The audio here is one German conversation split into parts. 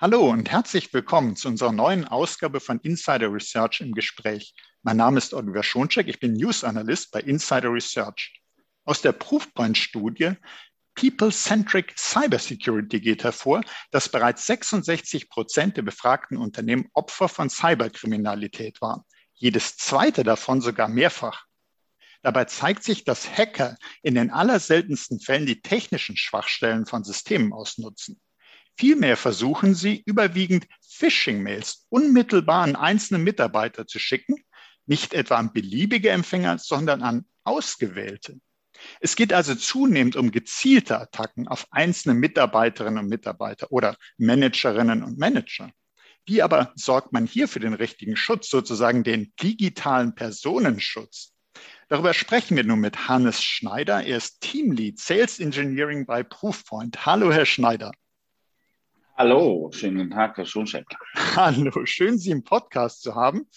Hallo und herzlich willkommen zu unserer neuen Ausgabe von Insider Research im Gespräch. Mein Name ist Oliver Schoncheck, ich bin News Analyst bei Insider Research. Aus der Proofpoint-Studie People-Centric Cybersecurity geht hervor, dass bereits 66 Prozent der befragten Unternehmen Opfer von Cyberkriminalität waren. Jedes zweite davon sogar mehrfach. Dabei zeigt sich, dass Hacker in den allerseltensten Fällen die technischen Schwachstellen von Systemen ausnutzen. Vielmehr versuchen sie überwiegend Phishing-Mails unmittelbar an einzelne Mitarbeiter zu schicken, nicht etwa an beliebige Empfänger, sondern an ausgewählte. Es geht also zunehmend um gezielte Attacken auf einzelne Mitarbeiterinnen und Mitarbeiter oder Managerinnen und Manager. Wie aber sorgt man hier für den richtigen Schutz, sozusagen den digitalen Personenschutz? Darüber sprechen wir nun mit Hannes Schneider. Er ist Teamlead Sales Engineering bei Proofpoint. Hallo, Herr Schneider. Hallo, schönen guten Tag, Herr Schoncheck. Hallo, schön, Sie im Podcast zu haben.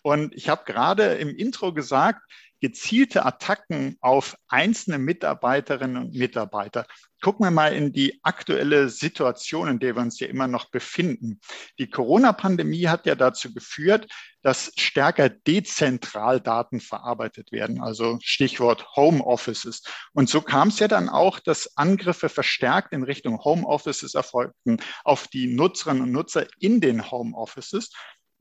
Und ich habe gerade im Intro gesagt, gezielte Attacken auf einzelne Mitarbeiterinnen und Mitarbeiter. Gucken wir mal in die aktuelle Situation, in der wir uns ja immer noch befinden. Die Corona-Pandemie hat ja dazu geführt, dass stärker dezentral Daten verarbeitet werden, also Stichwort Home Offices. Und so kam es ja dann auch, dass Angriffe verstärkt in Richtung Home Offices erfolgten auf die Nutzerinnen und Nutzer in den Home Offices.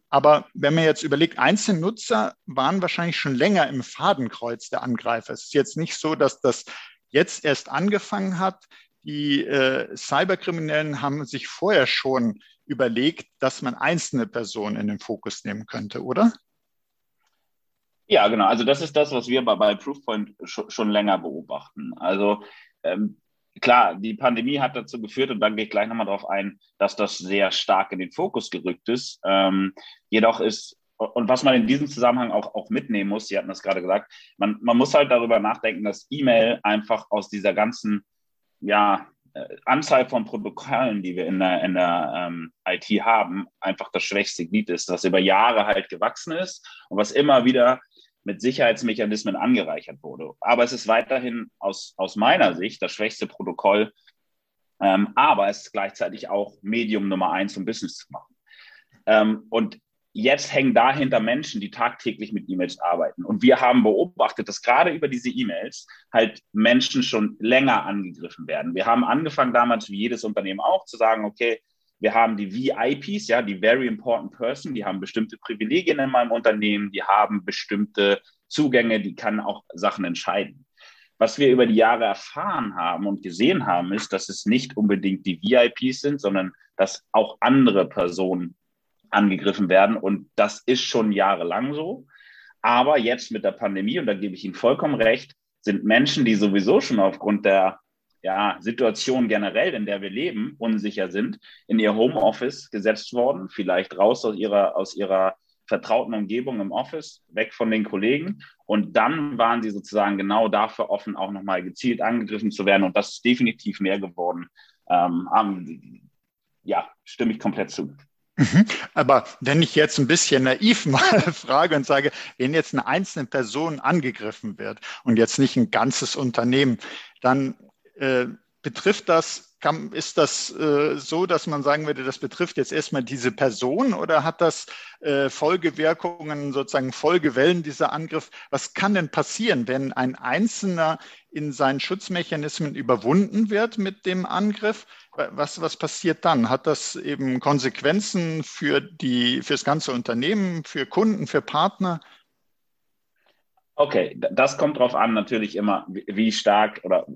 Aber wenn man jetzt überlegt, einzelne Nutzer waren wahrscheinlich schon länger im Fadenkreuz der Angreifer. Es ist jetzt nicht so, dass das jetzt erst angefangen hat. Die äh, Cyberkriminellen haben sich vorher schon überlegt, dass man einzelne Personen in den Fokus nehmen könnte, oder? Ja, genau. Also das ist das, was wir bei, bei Proofpoint schon länger beobachten. Also ähm, klar, die Pandemie hat dazu geführt, und dann gehe ich gleich nochmal darauf ein, dass das sehr stark in den Fokus gerückt ist. Ähm, jedoch ist, und was man in diesem Zusammenhang auch, auch mitnehmen muss, Sie hatten das gerade gesagt, man, man muss halt darüber nachdenken, dass E-Mail einfach aus dieser ganzen, ja, äh, Anzahl von Protokollen, die wir in der, in der ähm, IT haben, einfach das schwächste Glied ist, das über Jahre halt gewachsen ist und was immer wieder mit Sicherheitsmechanismen angereichert wurde. Aber es ist weiterhin aus, aus meiner Sicht das schwächste Protokoll, ähm, aber es ist gleichzeitig auch Medium Nummer eins, um Business zu machen. Ähm, und jetzt hängen dahinter Menschen, die tagtäglich mit E-Mails arbeiten. Und wir haben beobachtet, dass gerade über diese E-Mails halt Menschen schon länger angegriffen werden. Wir haben angefangen damals, wie jedes Unternehmen auch, zu sagen, okay, wir haben die VIPs, ja, die Very Important Person, die haben bestimmte Privilegien in meinem Unternehmen, die haben bestimmte Zugänge, die kann auch Sachen entscheiden. Was wir über die Jahre erfahren haben und gesehen haben, ist, dass es nicht unbedingt die VIPs sind, sondern dass auch andere Personen angegriffen werden. Und das ist schon jahrelang so. Aber jetzt mit der Pandemie, und da gebe ich Ihnen vollkommen recht, sind Menschen, die sowieso schon aufgrund der ja, Situation generell, in der wir leben, unsicher sind, in ihr Homeoffice gesetzt worden, vielleicht raus aus ihrer, aus ihrer vertrauten Umgebung im Office, weg von den Kollegen. Und dann waren sie sozusagen genau dafür offen, auch nochmal gezielt angegriffen zu werden. Und das ist definitiv mehr geworden. Ähm, ja, stimme ich komplett zu. Mhm. Aber wenn ich jetzt ein bisschen naiv mal frage und sage, wenn jetzt eine einzelne Person angegriffen wird und jetzt nicht ein ganzes Unternehmen, dann äh, betrifft das, kann, ist das äh, so, dass man sagen würde, das betrifft jetzt erstmal diese Person oder hat das äh, Folgewirkungen, sozusagen Folgewellen dieser Angriff? Was kann denn passieren, wenn ein Einzelner in seinen Schutzmechanismen überwunden wird mit dem Angriff? Was, was passiert dann? Hat das eben Konsequenzen für, die, für das ganze Unternehmen, für Kunden, für Partner? Okay, das kommt darauf an, natürlich immer, wie stark oder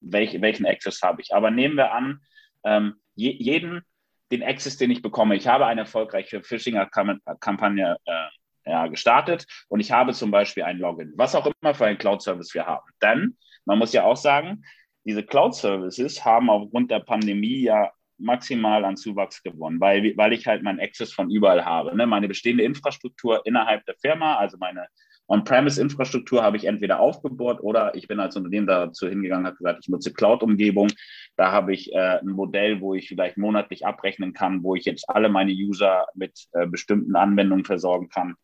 welch, welchen Access habe ich. Aber nehmen wir an, ähm, je, jeden, den Access, den ich bekomme, ich habe eine erfolgreiche Phishing-Kampagne äh, ja, gestartet und ich habe zum Beispiel ein Login, was auch immer für einen Cloud-Service wir haben. Denn man muss ja auch sagen, diese Cloud-Services haben aufgrund der Pandemie ja maximal an Zuwachs gewonnen, weil, weil ich halt meinen Access von überall habe. Ne? Meine bestehende Infrastruktur innerhalb der Firma, also meine On-Premise-Infrastruktur habe ich entweder aufgebaut oder ich bin als Unternehmen dazu hingegangen, habe gesagt, ich nutze Cloud-Umgebung. Da habe ich äh, ein Modell, wo ich vielleicht monatlich abrechnen kann, wo ich jetzt alle meine User mit äh, bestimmten Anwendungen versorgen kann.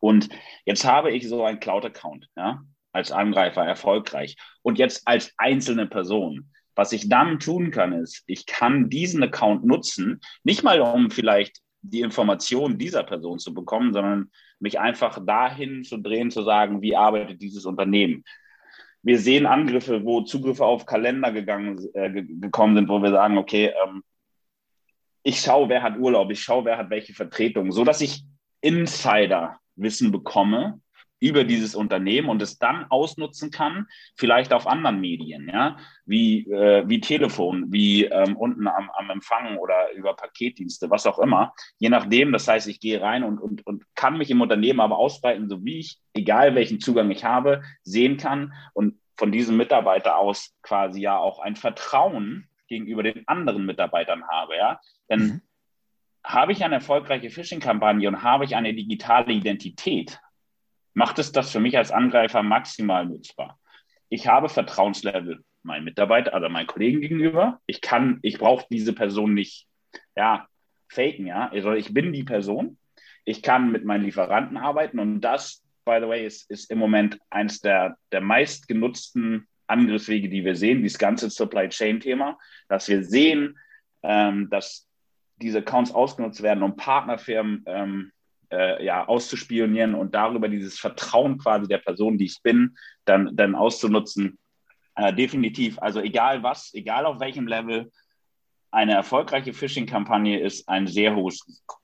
Und jetzt habe ich so einen Cloud-Account, ja, als Angreifer erfolgreich. Und jetzt als einzelne Person Was ich dann tun kann, ist, ich kann diesen Account nutzen, nicht mal um vielleicht die Informationen dieser Person zu bekommen, sondern mich einfach dahin zu drehen, zu sagen, wie arbeitet dieses Unternehmen. Wir sehen Angriffe, wo Zugriffe auf Kalender gegangen, äh, gekommen sind, wo wir sagen, okay, ähm, ich schaue, wer hat Urlaub, ich schaue, wer hat welche Vertretung, so dass ich Insider-Wissen bekomme, über dieses Unternehmen und es dann ausnutzen kann, vielleicht auf anderen Medien, ja, wie, äh, wie Telefon, wie ähm, unten am, am Empfang oder über Paketdienste, was auch immer. Je nachdem, das heißt, ich gehe rein und, und, und kann mich im Unternehmen aber ausbreiten, so wie ich, egal welchen Zugang ich habe, sehen kann und von diesem Mitarbeiter aus quasi ja auch ein Vertrauen gegenüber den anderen Mitarbeitern habe, ja. Denn mhm. habe ich eine erfolgreiche Phishing-Kampagne und habe ich eine digitale Identität, macht es das für mich als Angreifer maximal nutzbar. Ich habe Vertrauenslevel meinen Mitarbeiter, also meinen Kollegen gegenüber. Ich kann, ich brauche diese Person nicht, ja, faken, ja. Also ich bin die Person. Ich kann mit meinen Lieferanten arbeiten und das, by the way, ist, ist im Moment eines der, der meistgenutzten Angriffswege, die wir sehen, dieses ganze Supply Chain Thema, dass wir sehen, ähm, dass diese Accounts ausgenutzt werden, um Partnerfirmen ähm, äh, ja, auszuspionieren und darüber dieses Vertrauen quasi der Person, die ich bin, dann, dann auszunutzen. Äh, definitiv. Also egal was, egal auf welchem Level, eine erfolgreiche Phishing-Kampagne ist ein sehr hohes Risiko.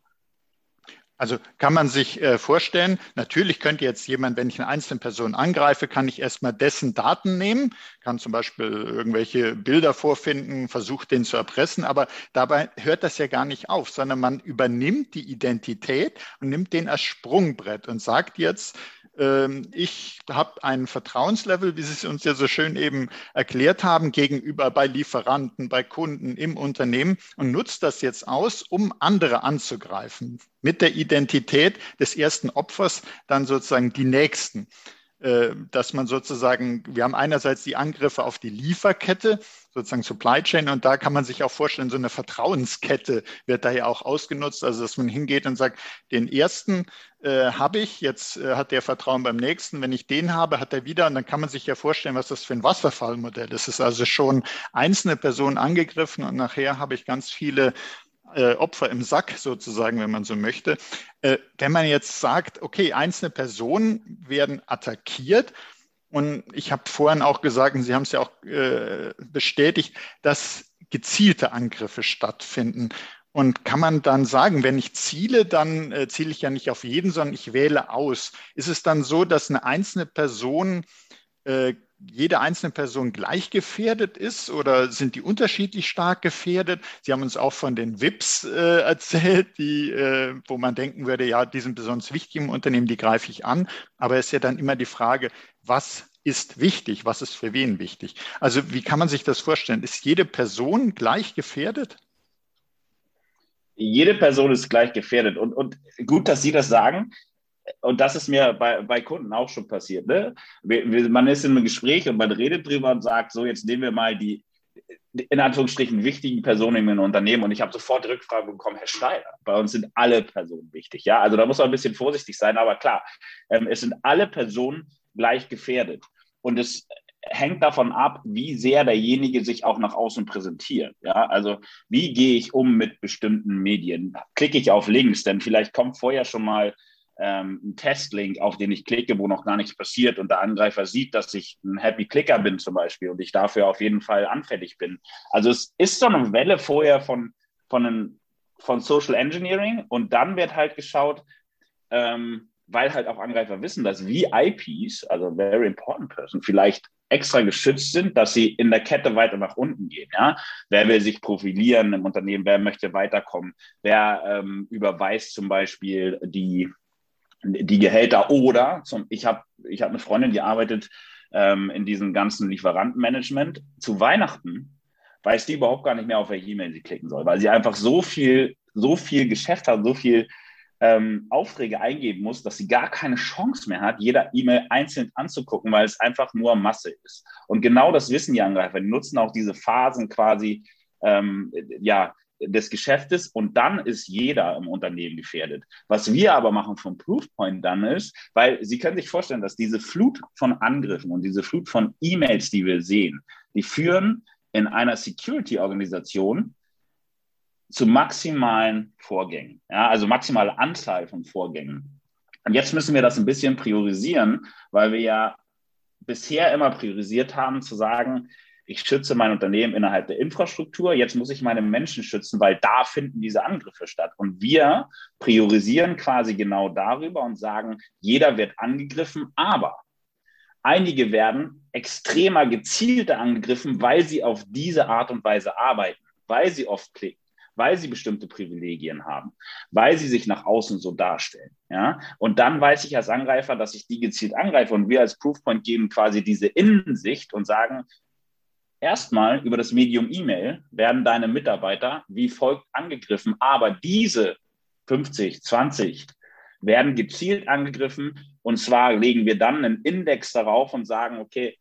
Also kann man sich äh, vorstellen, natürlich könnte jetzt jemand, wenn ich eine einzelne Person angreife, kann ich erstmal dessen Daten nehmen, kann zum Beispiel irgendwelche Bilder vorfinden, versucht den zu erpressen, aber dabei hört das ja gar nicht auf, sondern man übernimmt die Identität und nimmt den als Sprungbrett und sagt jetzt, ich habe ein Vertrauenslevel, wie Sie es uns ja so schön eben erklärt haben, gegenüber bei Lieferanten, bei Kunden im Unternehmen und nutze das jetzt aus, um andere anzugreifen. Mit der Identität des ersten Opfers dann sozusagen die nächsten. Äh, dass man sozusagen, wir haben einerseits die Angriffe auf die Lieferkette, sozusagen Supply Chain, und da kann man sich auch vorstellen, so eine Vertrauenskette wird da ja auch ausgenutzt, also dass man hingeht und sagt, den ersten äh, habe ich, jetzt äh, hat der Vertrauen beim nächsten, wenn ich den habe, hat er wieder, und dann kann man sich ja vorstellen, was das für ein Wasserfallmodell ist. Es ist also schon einzelne Personen angegriffen und nachher habe ich ganz viele äh, Opfer im Sack sozusagen, wenn man so möchte. Äh, wenn man jetzt sagt, okay, einzelne Personen werden attackiert, und ich habe vorhin auch gesagt, und Sie haben es ja auch äh, bestätigt, dass gezielte Angriffe stattfinden. Und kann man dann sagen, wenn ich ziele, dann äh, ziele ich ja nicht auf jeden, sondern ich wähle aus. Ist es dann so, dass eine einzelne Person äh, jede einzelne Person gleich gefährdet ist oder sind die unterschiedlich stark gefährdet? Sie haben uns auch von den VIPs äh, erzählt, die, äh, wo man denken würde, ja, die sind besonders wichtig im Unternehmen, die greife ich an. Aber es ist ja dann immer die Frage, was ist wichtig, was ist für wen wichtig? Also wie kann man sich das vorstellen? Ist jede Person gleich gefährdet? Jede Person ist gleich gefährdet. Und, und gut, dass Sie das sagen und das ist mir bei, bei Kunden auch schon passiert. Ne? Man ist in einem Gespräch und man redet drüber und sagt, so, jetzt nehmen wir mal die in Anführungsstrichen wichtigen Personen in einem Unternehmen und ich habe sofort Rückfragen bekommen, Herr Schneider, bei uns sind alle Personen wichtig. Ja, also da muss man ein bisschen vorsichtig sein, aber klar, ähm, es sind alle Personen gleich gefährdet. Und es hängt davon ab, wie sehr derjenige sich auch nach außen präsentiert. Ja, also wie gehe ich um mit bestimmten Medien? Klicke ich auf Links, denn vielleicht kommt vorher schon mal ähm, einen Testlink, auf den ich klicke, wo noch gar nichts passiert und der Angreifer sieht, dass ich ein Happy Clicker bin zum Beispiel und ich dafür auf jeden Fall anfällig bin. Also es ist so eine Welle vorher von, von, einem, von Social Engineering und dann wird halt geschaut, ähm, weil halt auch Angreifer wissen, dass VIPs, also Very Important Person, vielleicht extra geschützt sind, dass sie in der Kette weiter nach unten gehen. Ja? Wer will sich profilieren im Unternehmen, wer möchte weiterkommen, wer ähm, überweist zum Beispiel die die Gehälter oder zum, ich habe ich hab eine Freundin, die arbeitet ähm, in diesem ganzen Lieferantenmanagement. Zu Weihnachten weiß die überhaupt gar nicht mehr, auf welche E-Mail sie klicken soll, weil sie einfach so viel, so viel Geschäft hat, so viel ähm, Aufträge eingeben muss, dass sie gar keine Chance mehr hat, jeder E-Mail einzeln anzugucken, weil es einfach nur Masse ist. Und genau das wissen die Angreifer. Die nutzen auch diese Phasen quasi, ähm, ja, des Geschäftes und dann ist jeder im Unternehmen gefährdet. Was wir aber machen vom Proofpoint dann ist, weil Sie können sich vorstellen, dass diese Flut von Angriffen und diese Flut von E-Mails, die wir sehen, die führen in einer Security-Organisation zu maximalen Vorgängen, ja, also maximale Anzahl von Vorgängen. Und jetzt müssen wir das ein bisschen priorisieren, weil wir ja bisher immer priorisiert haben, zu sagen, ich schütze mein Unternehmen innerhalb der Infrastruktur, jetzt muss ich meine Menschen schützen, weil da finden diese Angriffe statt. Und wir priorisieren quasi genau darüber und sagen, jeder wird angegriffen, aber einige werden extremer gezielter angegriffen, weil sie auf diese Art und Weise arbeiten, weil sie oft klicken weil sie bestimmte Privilegien haben, weil sie sich nach außen so darstellen. Ja? Und dann weiß ich als Angreifer, dass ich die gezielt angreife und wir als Proofpoint geben quasi diese Innensicht und sagen, erstmal über das Medium E-Mail werden deine Mitarbeiter wie folgt angegriffen, aber diese 50, 20 werden gezielt angegriffen. Und zwar legen wir dann einen Index darauf und sagen, okay,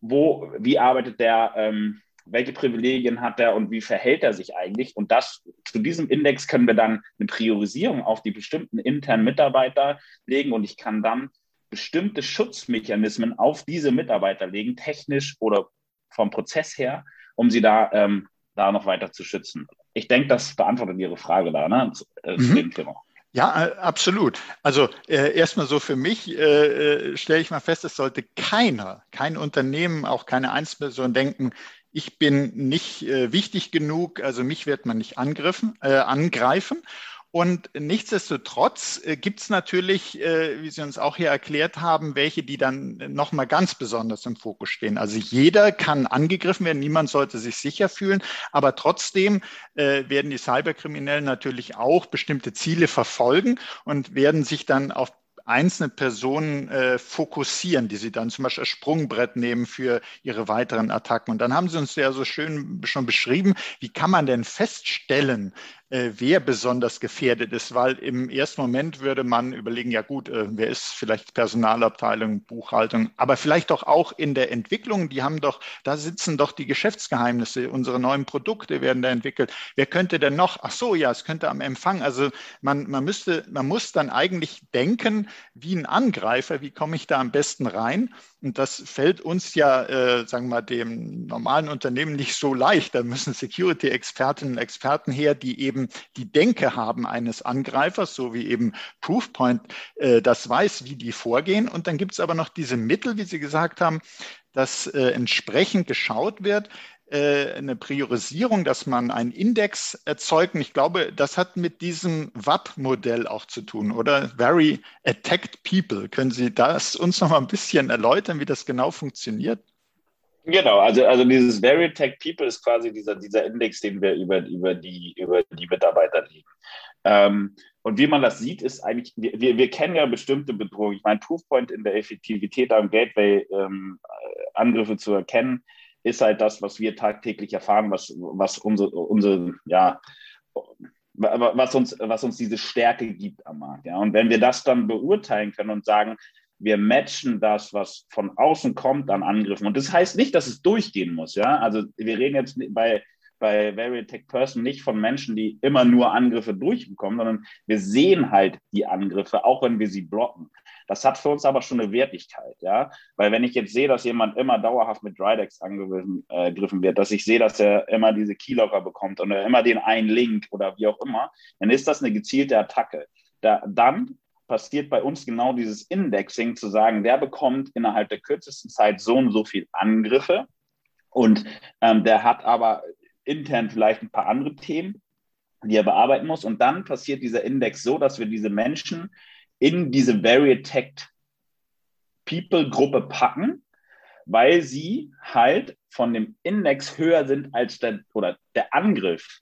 wo, wie arbeitet der, ähm, welche Privilegien hat er und wie verhält er sich eigentlich? Und das zu diesem Index können wir dann eine Priorisierung auf die bestimmten internen Mitarbeiter legen. Und ich kann dann bestimmte Schutzmechanismen auf diese Mitarbeiter legen, technisch oder vom Prozess her, um sie da, ähm, da noch weiter zu schützen. Ich denke, das beantwortet Ihre Frage da ne, zu, äh, mhm. zu dem Thema. Ja, äh, absolut. Also äh, erstmal so für mich äh, äh, stelle ich mal fest, es sollte keiner, kein Unternehmen, auch keine Einzelperson denken, ich bin nicht äh, wichtig genug, also mich wird man nicht angriffen, äh, angreifen. Und nichtsdestotrotz äh, gibt es natürlich, äh, wie Sie uns auch hier erklärt haben, welche, die dann nochmal ganz besonders im Fokus stehen. Also jeder kann angegriffen werden, niemand sollte sich sicher fühlen, aber trotzdem äh, werden die Cyberkriminellen natürlich auch bestimmte Ziele verfolgen und werden sich dann auf einzelne Personen äh, fokussieren, die sie dann zum Beispiel als Sprungbrett nehmen für ihre weiteren Attacken. Und dann haben sie uns ja so schön schon beschrieben, wie kann man denn feststellen, wer besonders gefährdet ist, weil im ersten Moment würde man überlegen, ja gut, äh, wer ist vielleicht Personalabteilung, Buchhaltung, aber vielleicht doch auch in der Entwicklung, die haben doch, da sitzen doch die Geschäftsgeheimnisse, unsere neuen Produkte werden da entwickelt. Wer könnte denn noch? Ach so, ja, es könnte am Empfang. Also man, man müsste, man muss dann eigentlich denken, wie ein Angreifer, wie komme ich da am besten rein? Und das fällt uns ja, äh, sagen wir mal, dem normalen Unternehmen nicht so leicht. Da müssen Security-Expertinnen und Experten her, die eben die Denke haben eines Angreifers, so wie eben Proofpoint äh, das weiß, wie die vorgehen. Und dann gibt es aber noch diese Mittel, wie Sie gesagt haben, dass äh, entsprechend geschaut wird, äh, eine Priorisierung, dass man einen Index erzeugt. Und ich glaube, das hat mit diesem WAP-Modell auch zu tun, oder? Very Attacked People. Können Sie das uns noch mal ein bisschen erläutern, wie das genau funktioniert? Genau, also, also dieses Very Attacked People ist quasi dieser, dieser Index, den wir über, über, die, über die Mitarbeiter legen. Ähm, und wie man das sieht, ist eigentlich, wir, wir kennen ja bestimmte Bedrohungen. Ich meine, Proofpoint in der Effektivität am Gateway ähm, Angriffe zu erkennen, ist halt das, was wir tagtäglich erfahren, was, was unsere, unsere, ja, was uns, was uns diese Stärke gibt am Markt. Ja. Und wenn wir das dann beurteilen können und sagen, wir matchen das, was von außen kommt an Angriffen. Und das heißt nicht, dass es durchgehen muss. Ja, also wir reden jetzt bei, bei Veritech Person nicht von Menschen, die immer nur Angriffe durchbekommen, sondern wir sehen halt die Angriffe, auch wenn wir sie blocken. Das hat für uns aber schon eine Wertigkeit, ja. Weil wenn ich jetzt sehe, dass jemand immer dauerhaft mit Drydex angegriffen äh, wird, dass ich sehe, dass er immer diese Keylocker bekommt oder immer den einen Link oder wie auch immer, dann ist das eine gezielte Attacke. Da, dann passiert bei uns genau dieses Indexing, zu sagen, der bekommt innerhalb der kürzesten Zeit so und so viel Angriffe und ähm, der hat aber intern vielleicht ein paar andere Themen, die er bearbeiten muss. Und dann passiert dieser Index so, dass wir diese Menschen in diese Very Attacked People Gruppe packen, weil sie halt von dem Index höher sind als der oder der Angriff.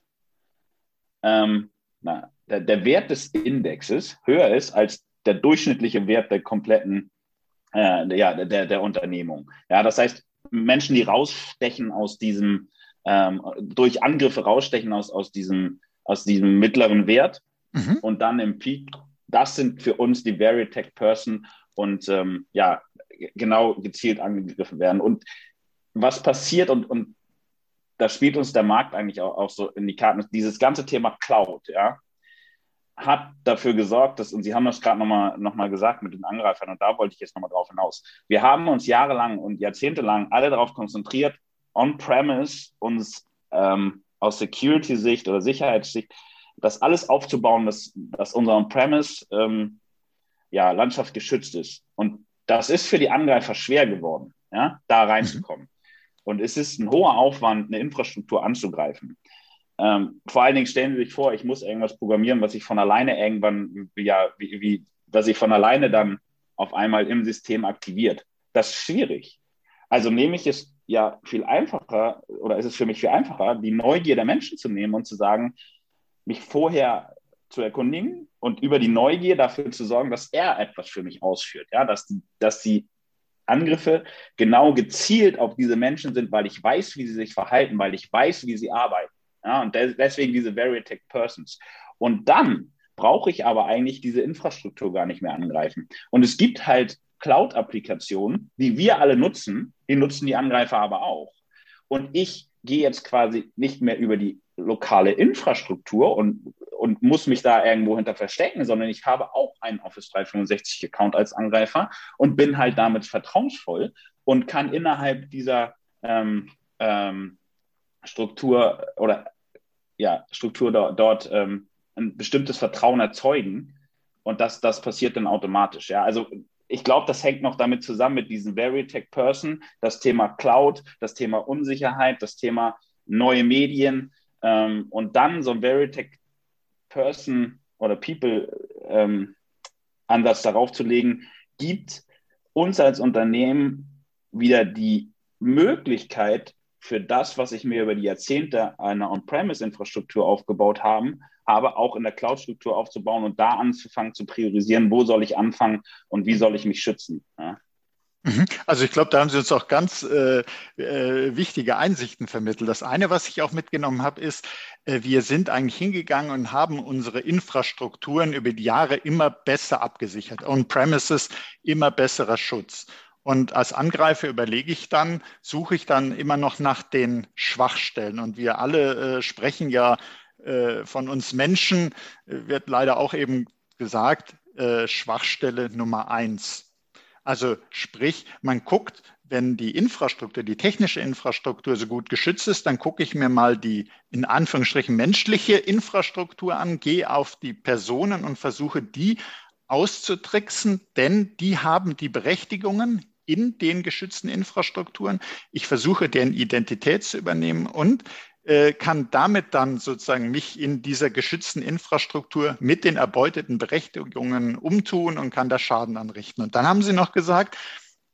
Ähm, na, der, der Wert des Indexes höher ist als der durchschnittliche Wert der kompletten äh, ja, der, der Unternehmung. Ja, das heißt, Menschen, die rausstechen aus diesem, ähm, durch Angriffe rausstechen aus, aus, diesem, aus diesem mittleren Wert mhm. und dann im Peak das sind für uns die Veritech Person und ähm, ja, genau gezielt angegriffen werden. Und was passiert und, und da spielt uns der Markt eigentlich auch, auch so in die Karten, dieses ganze Thema Cloud, ja, hat dafür gesorgt, dass, und Sie haben das gerade nochmal noch mal gesagt mit den Angreifern, und da wollte ich jetzt nochmal drauf hinaus. Wir haben uns jahrelang und jahrzehntelang alle darauf konzentriert, on-premise uns ähm, aus Security-Sicht oder Sicherheitssicht das alles aufzubauen, dass, dass unser On-Premise ähm, ja, Landschaft geschützt ist. Und das ist für die Angreifer schwer geworden, ja, da reinzukommen. Mhm. Und es ist ein hoher Aufwand, eine Infrastruktur anzugreifen. Ähm, vor allen Dingen stellen Sie sich vor, ich muss irgendwas programmieren, was ich von alleine irgendwann, ja, wie, wie, was sich von alleine dann auf einmal im System aktiviert. Das ist schwierig. Also nehme ich es ja viel einfacher oder ist es für mich viel einfacher, die Neugier der Menschen zu nehmen und zu sagen, mich vorher zu erkundigen und über die Neugier dafür zu sorgen, dass er etwas für mich ausführt. Ja, dass die, dass die Angriffe genau gezielt auf diese Menschen sind, weil ich weiß, wie sie sich verhalten, weil ich weiß, wie sie arbeiten. Ja, und deswegen diese Very Tech Persons. Und dann brauche ich aber eigentlich diese Infrastruktur gar nicht mehr angreifen. Und es gibt halt Cloud-Applikationen, die wir alle nutzen, die nutzen die Angreifer aber auch. Und ich gehe jetzt quasi nicht mehr über die lokale Infrastruktur und, und muss mich da irgendwo hinter verstecken, sondern ich habe auch einen Office 365 Account als Angreifer und bin halt damit vertrauensvoll und kann innerhalb dieser ähm, ähm, Struktur oder ja, Struktur dort, dort ähm, ein bestimmtes Vertrauen erzeugen. Und das, das passiert dann automatisch. Ja, also ich glaube, das hängt noch damit zusammen mit diesem Veritech Person, das Thema Cloud, das Thema Unsicherheit, das Thema neue Medien ähm, und dann so ein Veritech Person oder People ähm, Ansatz darauf zu legen, gibt uns als Unternehmen wieder die Möglichkeit, für das, was ich mir über die Jahrzehnte einer On-Premise-Infrastruktur aufgebaut habe, aber auch in der Cloud-Struktur aufzubauen und da anzufangen zu priorisieren, wo soll ich anfangen und wie soll ich mich schützen. Ja. Mhm. Also ich glaube, da haben Sie uns auch ganz äh, äh, wichtige Einsichten vermittelt. Das eine, was ich auch mitgenommen habe, ist, äh, wir sind eigentlich hingegangen und haben unsere Infrastrukturen über die Jahre immer besser abgesichert. On-Premises immer besserer Schutz. Und als Angreifer überlege ich dann, suche ich dann immer noch nach den Schwachstellen. Und wir alle äh, sprechen ja äh, von uns Menschen, äh, wird leider auch eben gesagt, äh, Schwachstelle Nummer eins. Also sprich, man guckt, wenn die Infrastruktur, die technische Infrastruktur so gut geschützt ist, dann gucke ich mir mal die in Anführungsstrichen menschliche Infrastruktur an, gehe auf die Personen und versuche die auszutricksen, denn die haben die Berechtigungen, in den geschützten Infrastrukturen. Ich versuche, deren Identität zu übernehmen und äh, kann damit dann sozusagen mich in dieser geschützten Infrastruktur mit den erbeuteten Berechtigungen umtun und kann da Schaden anrichten. Und dann haben Sie noch gesagt,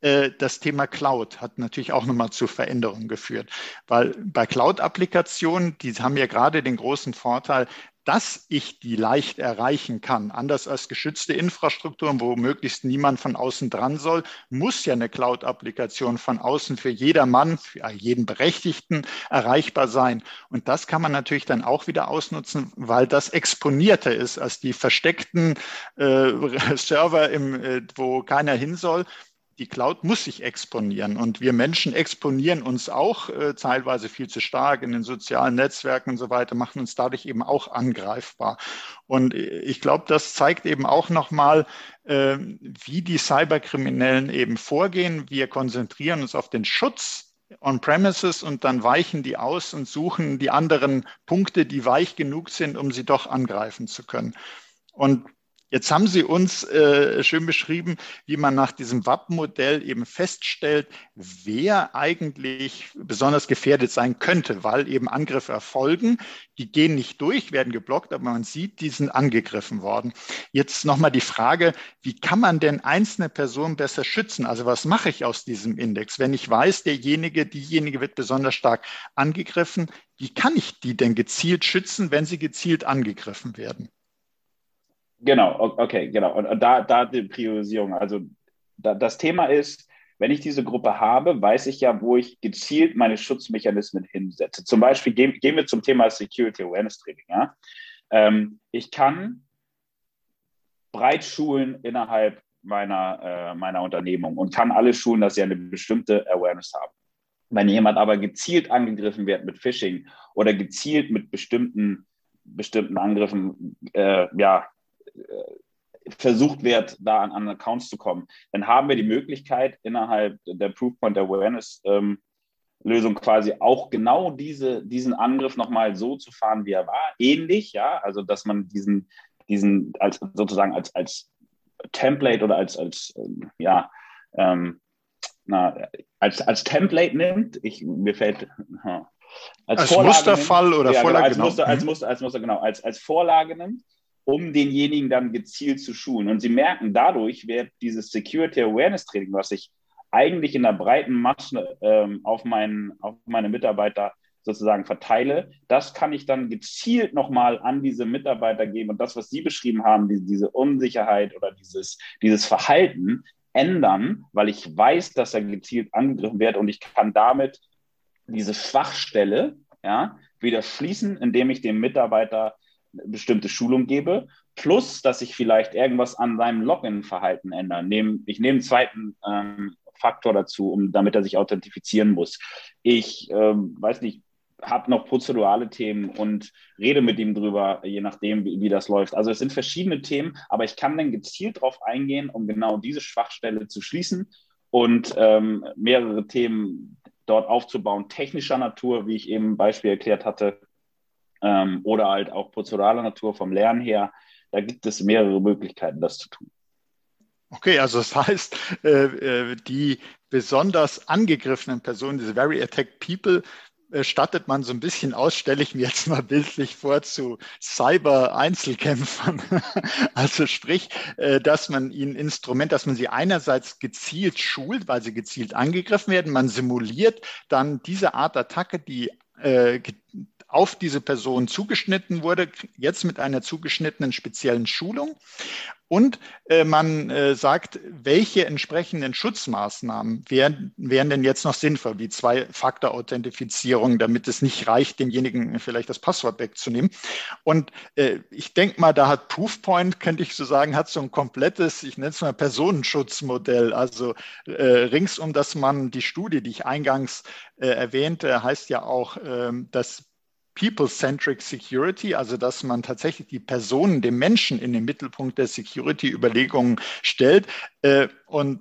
äh, das Thema Cloud hat natürlich auch nochmal zu Veränderungen geführt, weil bei Cloud-Applikationen, die haben ja gerade den großen Vorteil, dass ich die leicht erreichen kann. Anders als geschützte Infrastrukturen, wo möglichst niemand von außen dran soll, muss ja eine Cloud-Applikation von außen für jedermann, für jeden Berechtigten erreichbar sein. Und das kann man natürlich dann auch wieder ausnutzen, weil das exponierter ist als die versteckten äh, Server, im, äh, wo keiner hin soll die Cloud muss sich exponieren und wir Menschen exponieren uns auch äh, teilweise viel zu stark in den sozialen Netzwerken und so weiter, machen uns dadurch eben auch angreifbar. Und ich glaube, das zeigt eben auch nochmal, äh, wie die Cyberkriminellen eben vorgehen. Wir konzentrieren uns auf den Schutz on-premises und dann weichen die aus und suchen die anderen Punkte, die weich genug sind, um sie doch angreifen zu können. Und Jetzt haben Sie uns äh, schön beschrieben, wie man nach diesem WAP-Modell eben feststellt, wer eigentlich besonders gefährdet sein könnte, weil eben Angriffe erfolgen. Die gehen nicht durch, werden geblockt, aber man sieht, die sind angegriffen worden. Jetzt nochmal die Frage, wie kann man denn einzelne Personen besser schützen? Also was mache ich aus diesem Index? Wenn ich weiß, derjenige, diejenige wird besonders stark angegriffen, wie kann ich die denn gezielt schützen, wenn sie gezielt angegriffen werden? Genau, okay, genau. Und da, da die Priorisierung. Also da, das Thema ist, wenn ich diese Gruppe habe, weiß ich ja, wo ich gezielt meine Schutzmechanismen hinsetze. Zum Beispiel gehen, gehen wir zum Thema Security Awareness Training. Ja? Ähm, ich kann breit schulen innerhalb meiner, äh, meiner Unternehmung und kann alle schulen, dass sie eine bestimmte Awareness haben. Wenn jemand aber gezielt angegriffen wird mit Phishing oder gezielt mit bestimmten, bestimmten Angriffen äh, ja, versucht wird, da an, an Accounts zu kommen, dann haben wir die Möglichkeit, innerhalb der Proofpoint Awareness ähm, Lösung quasi auch genau diese, diesen Angriff nochmal so zu fahren, wie er war. Ähnlich, ja, also dass man diesen, diesen als sozusagen als, als Template oder als, als ähm, ja, ähm, na, als, als Template nimmt. Ich, mir fällt als, als Musterfall nimmt, oder ja, Vorlage. Genau, als, Muster, als, mhm. Muster, als Muster, genau, als, als Vorlage nimmt, um denjenigen dann gezielt zu schulen. Und sie merken, dadurch wird dieses Security Awareness Training, was ich eigentlich in der breiten Masse ähm, auf, meinen, auf meine Mitarbeiter sozusagen verteile, das kann ich dann gezielt nochmal an diese Mitarbeiter geben und das, was Sie beschrieben haben, die, diese Unsicherheit oder dieses, dieses Verhalten ändern, weil ich weiß, dass er gezielt angegriffen wird und ich kann damit diese Schwachstelle ja, wieder schließen, indem ich dem Mitarbeiter bestimmte Schulung gebe, plus dass ich vielleicht irgendwas an seinem Login-Verhalten ändere. Ich nehme einen zweiten ähm, Faktor dazu, um, damit er sich authentifizieren muss. Ich ähm, weiß nicht, habe noch prozedurale Themen und rede mit ihm drüber, je nachdem, wie, wie, das läuft. Also es sind verschiedene Themen, aber ich kann dann gezielt darauf eingehen, um genau diese Schwachstelle zu schließen und ähm, mehrere Themen dort aufzubauen, technischer Natur, wie ich eben ein Beispiel erklärt hatte, ähm, oder halt auch prozeduraler Natur vom Lernen her. Da gibt es mehrere Möglichkeiten, das zu tun. Okay, also das heißt, äh, äh, die besonders angegriffenen Personen, diese very attacked people, äh, stattet man so ein bisschen aus, stelle ich mir jetzt mal bildlich vor, zu Cyber-Einzelkämpfern. also sprich, dass man ihnen Instrument, dass man sie einerseits gezielt schult, weil sie gezielt angegriffen werden, man simuliert dann diese Art Attacke, die auf diese Person zugeschnitten wurde, jetzt mit einer zugeschnittenen speziellen Schulung. Und äh, man äh, sagt, welche entsprechenden Schutzmaßnahmen wären, wären denn jetzt noch sinnvoll, wie Zwei-Faktor-Authentifizierung, damit es nicht reicht, demjenigen vielleicht das Passwort wegzunehmen. Und äh, ich denke mal, da hat Proofpoint, könnte ich so sagen, hat so ein komplettes, ich nenne es mal Personenschutzmodell. Also äh, ringsum, dass man die Studie, die ich eingangs äh, erwähnte, heißt ja auch, ähm, dass People-Centric Security, also dass man tatsächlich die Personen, den Menschen in den Mittelpunkt der Security-Überlegungen stellt. Äh, und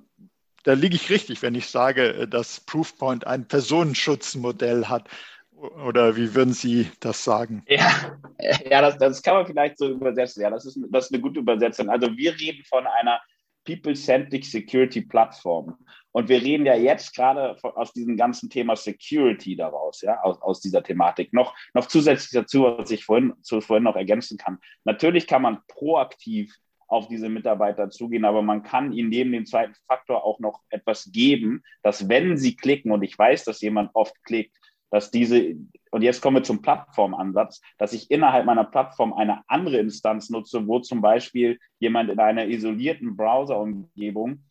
da liege ich richtig, wenn ich sage, äh, dass Proofpoint ein Personenschutzmodell hat. Oder wie würden Sie das sagen? Ja, ja das, das kann man vielleicht so übersetzen. Ja, das ist, das ist eine gute Übersetzung. Also wir reden von einer People-Centric Security Plattform. Und wir reden ja jetzt gerade aus diesem ganzen Thema Security daraus, ja, aus, aus dieser Thematik. Noch, noch zusätzlich dazu, was ich vorhin, zu, vorhin noch ergänzen kann. Natürlich kann man proaktiv auf diese Mitarbeiter zugehen, aber man kann ihnen neben dem zweiten Faktor auch noch etwas geben, dass wenn sie klicken, und ich weiß, dass jemand oft klickt, dass diese, und jetzt kommen wir zum Plattformansatz, dass ich innerhalb meiner Plattform eine andere Instanz nutze, wo zum Beispiel jemand in einer isolierten Browser-Umgebung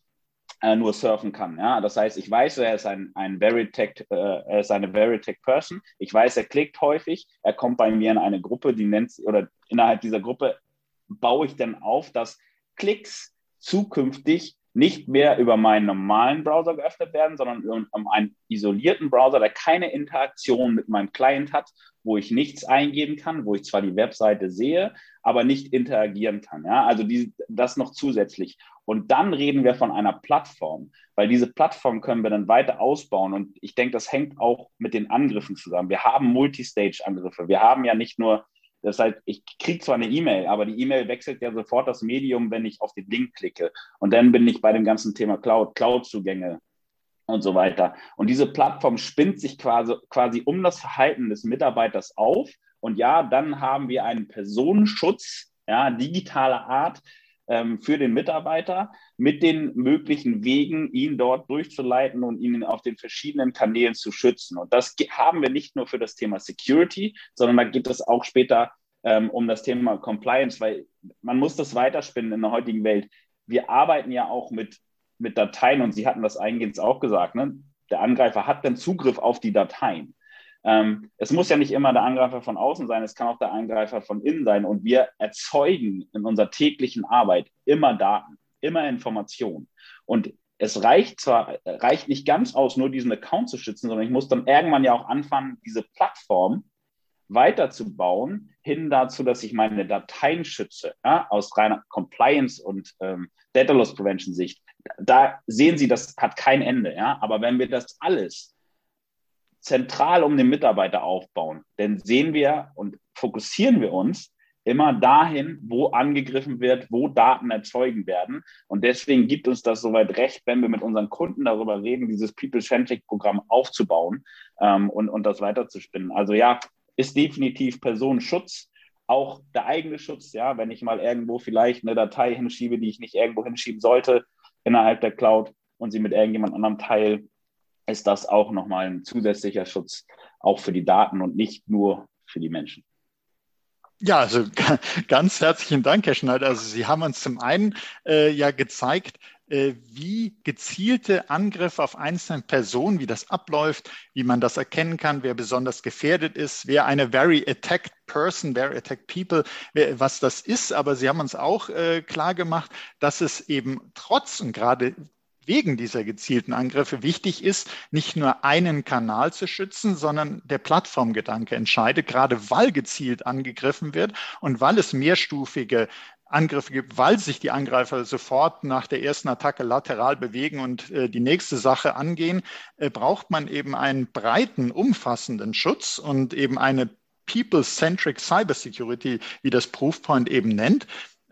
äh, nur surfen kann. Ja? Das heißt, ich weiß, er ist ein, ein Veritech, äh, er ist eine Veritech Person. Ich weiß, er klickt häufig. Er kommt bei mir in eine Gruppe, die nennt oder innerhalb dieser Gruppe baue ich dann auf, dass Klicks zukünftig nicht mehr über meinen normalen Browser geöffnet werden, sondern um einen isolierten Browser, der keine Interaktion mit meinem Client hat, wo ich nichts eingeben kann, wo ich zwar die Webseite sehe, aber nicht interagieren kann. Ja? Also die, das noch zusätzlich. Und dann reden wir von einer Plattform, weil diese Plattform können wir dann weiter ausbauen. Und ich denke, das hängt auch mit den Angriffen zusammen. Wir haben Multistage-Angriffe. Wir haben ja nicht nur das heißt, ich kriege zwar eine E-Mail, aber die E-Mail wechselt ja sofort das Medium, wenn ich auf den Link klicke. Und dann bin ich bei dem ganzen Thema Cloud, Cloud-Zugänge und so weiter. Und diese Plattform spinnt sich quasi, quasi um das Verhalten des Mitarbeiters auf. Und ja, dann haben wir einen Personenschutz, ja, digitaler Art, ähm, für den Mitarbeiter mit den möglichen Wegen, ihn dort durchzuleiten und ihn auf den verschiedenen Kanälen zu schützen. Und das haben wir nicht nur für das Thema Security, sondern da geht es auch später ähm, um das Thema Compliance, weil man muss das weiterspinnen in der heutigen Welt. Wir arbeiten ja auch mit, mit Dateien und Sie hatten das eingehend auch gesagt. Ne? Der Angreifer hat dann Zugriff auf die Dateien. Ähm, es muss ja nicht immer der Angreifer von außen sein, es kann auch der Angreifer von innen sein. Und wir erzeugen in unserer täglichen Arbeit immer Daten, immer Informationen. Und es reicht zwar, reicht nicht ganz aus, nur diesen Account zu schützen, sondern ich muss dann irgendwann ja auch anfangen, diese Plattform weiterzubauen, hin dazu, dass ich meine Dateien schütze, ja, aus reiner Compliance und ähm, Data Loss Prevention Sicht. Da sehen Sie, das hat kein Ende, ja. Aber wenn wir das alles zentral um den Mitarbeiter aufbauen, denn sehen wir und fokussieren wir uns immer dahin, wo angegriffen wird, wo Daten erzeugen werden. Und deswegen gibt uns das soweit recht, wenn wir mit unseren Kunden darüber reden, dieses People-Centric-Programm aufzubauen ähm, und, und das weiterzuspinnen. Also ja, ist definitiv Personenschutz, auch der eigene Schutz, ja, wenn ich mal irgendwo vielleicht eine Datei hinschiebe, die ich nicht irgendwo hinschieben sollte innerhalb der Cloud und sie mit irgendjemand anderem teile, ist das auch nochmal ein zusätzlicher Schutz, auch für die Daten und nicht nur für die Menschen. Ja, also ganz herzlichen Dank, Herr Schneider. Also Sie haben uns zum einen äh, ja gezeigt, wie gezielte Angriffe auf einzelne Personen, wie das abläuft, wie man das erkennen kann, wer besonders gefährdet ist, wer eine very attacked person, very attacked people, was das ist. Aber Sie haben uns auch äh, klar gemacht, dass es eben trotz und gerade wegen dieser gezielten Angriffe wichtig ist, nicht nur einen Kanal zu schützen, sondern der Plattformgedanke entscheidet, gerade weil gezielt angegriffen wird und weil es mehrstufige Angriffe gibt, weil sich die Angreifer sofort nach der ersten Attacke lateral bewegen und äh, die nächste Sache angehen, äh, braucht man eben einen breiten, umfassenden Schutz und eben eine People-Centric Cybersecurity, wie das Proofpoint eben nennt,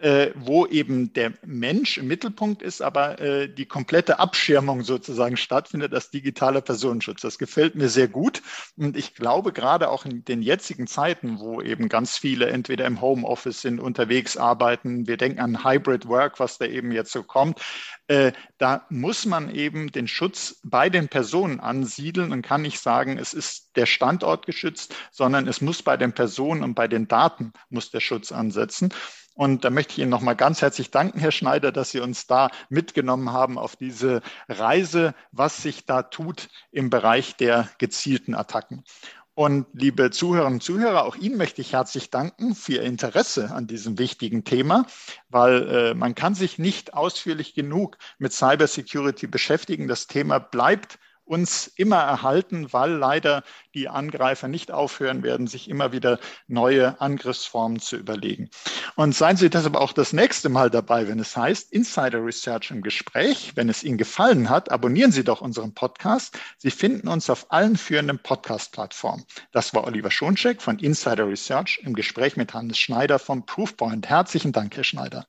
äh, wo eben der Mensch im Mittelpunkt ist, aber äh, die komplette Abschirmung sozusagen stattfindet als digitaler Personenschutz. Das gefällt mir sehr gut und ich glaube gerade auch in den jetzigen Zeiten, wo eben ganz viele entweder im Homeoffice sind, unterwegs arbeiten, wir denken an Hybrid Work, was da eben jetzt so kommt, äh, da muss man eben den Schutz bei den Personen ansiedeln und kann nicht sagen, es ist der Standort geschützt, sondern es muss bei den Personen und bei den Daten muss der Schutz ansetzen. Und da möchte ich Ihnen nochmal ganz herzlich danken, Herr Schneider, dass Sie uns da mitgenommen haben auf diese Reise, was sich da tut im Bereich der gezielten Attacken. Und liebe Zuhörerinnen und Zuhörer, auch Ihnen möchte ich herzlich danken für Ihr Interesse an diesem wichtigen Thema, weil äh, man kann sich nicht ausführlich genug mit Cybersecurity beschäftigen. Das Thema bleibt uns immer erhalten, weil leider die Angreifer nicht aufhören werden, sich immer wieder neue Angriffsformen zu überlegen. Und seien Sie deshalb auch das nächste Mal dabei, wenn es heißt Insider Research im Gespräch. Wenn es Ihnen gefallen hat, abonnieren Sie doch unseren Podcast. Sie finden uns auf allen führenden Podcast-Plattformen. Das war Oliver Schoncheck von Insider Research im Gespräch mit Hannes Schneider vom Proofpoint. Herzlichen Dank, Herr Schneider.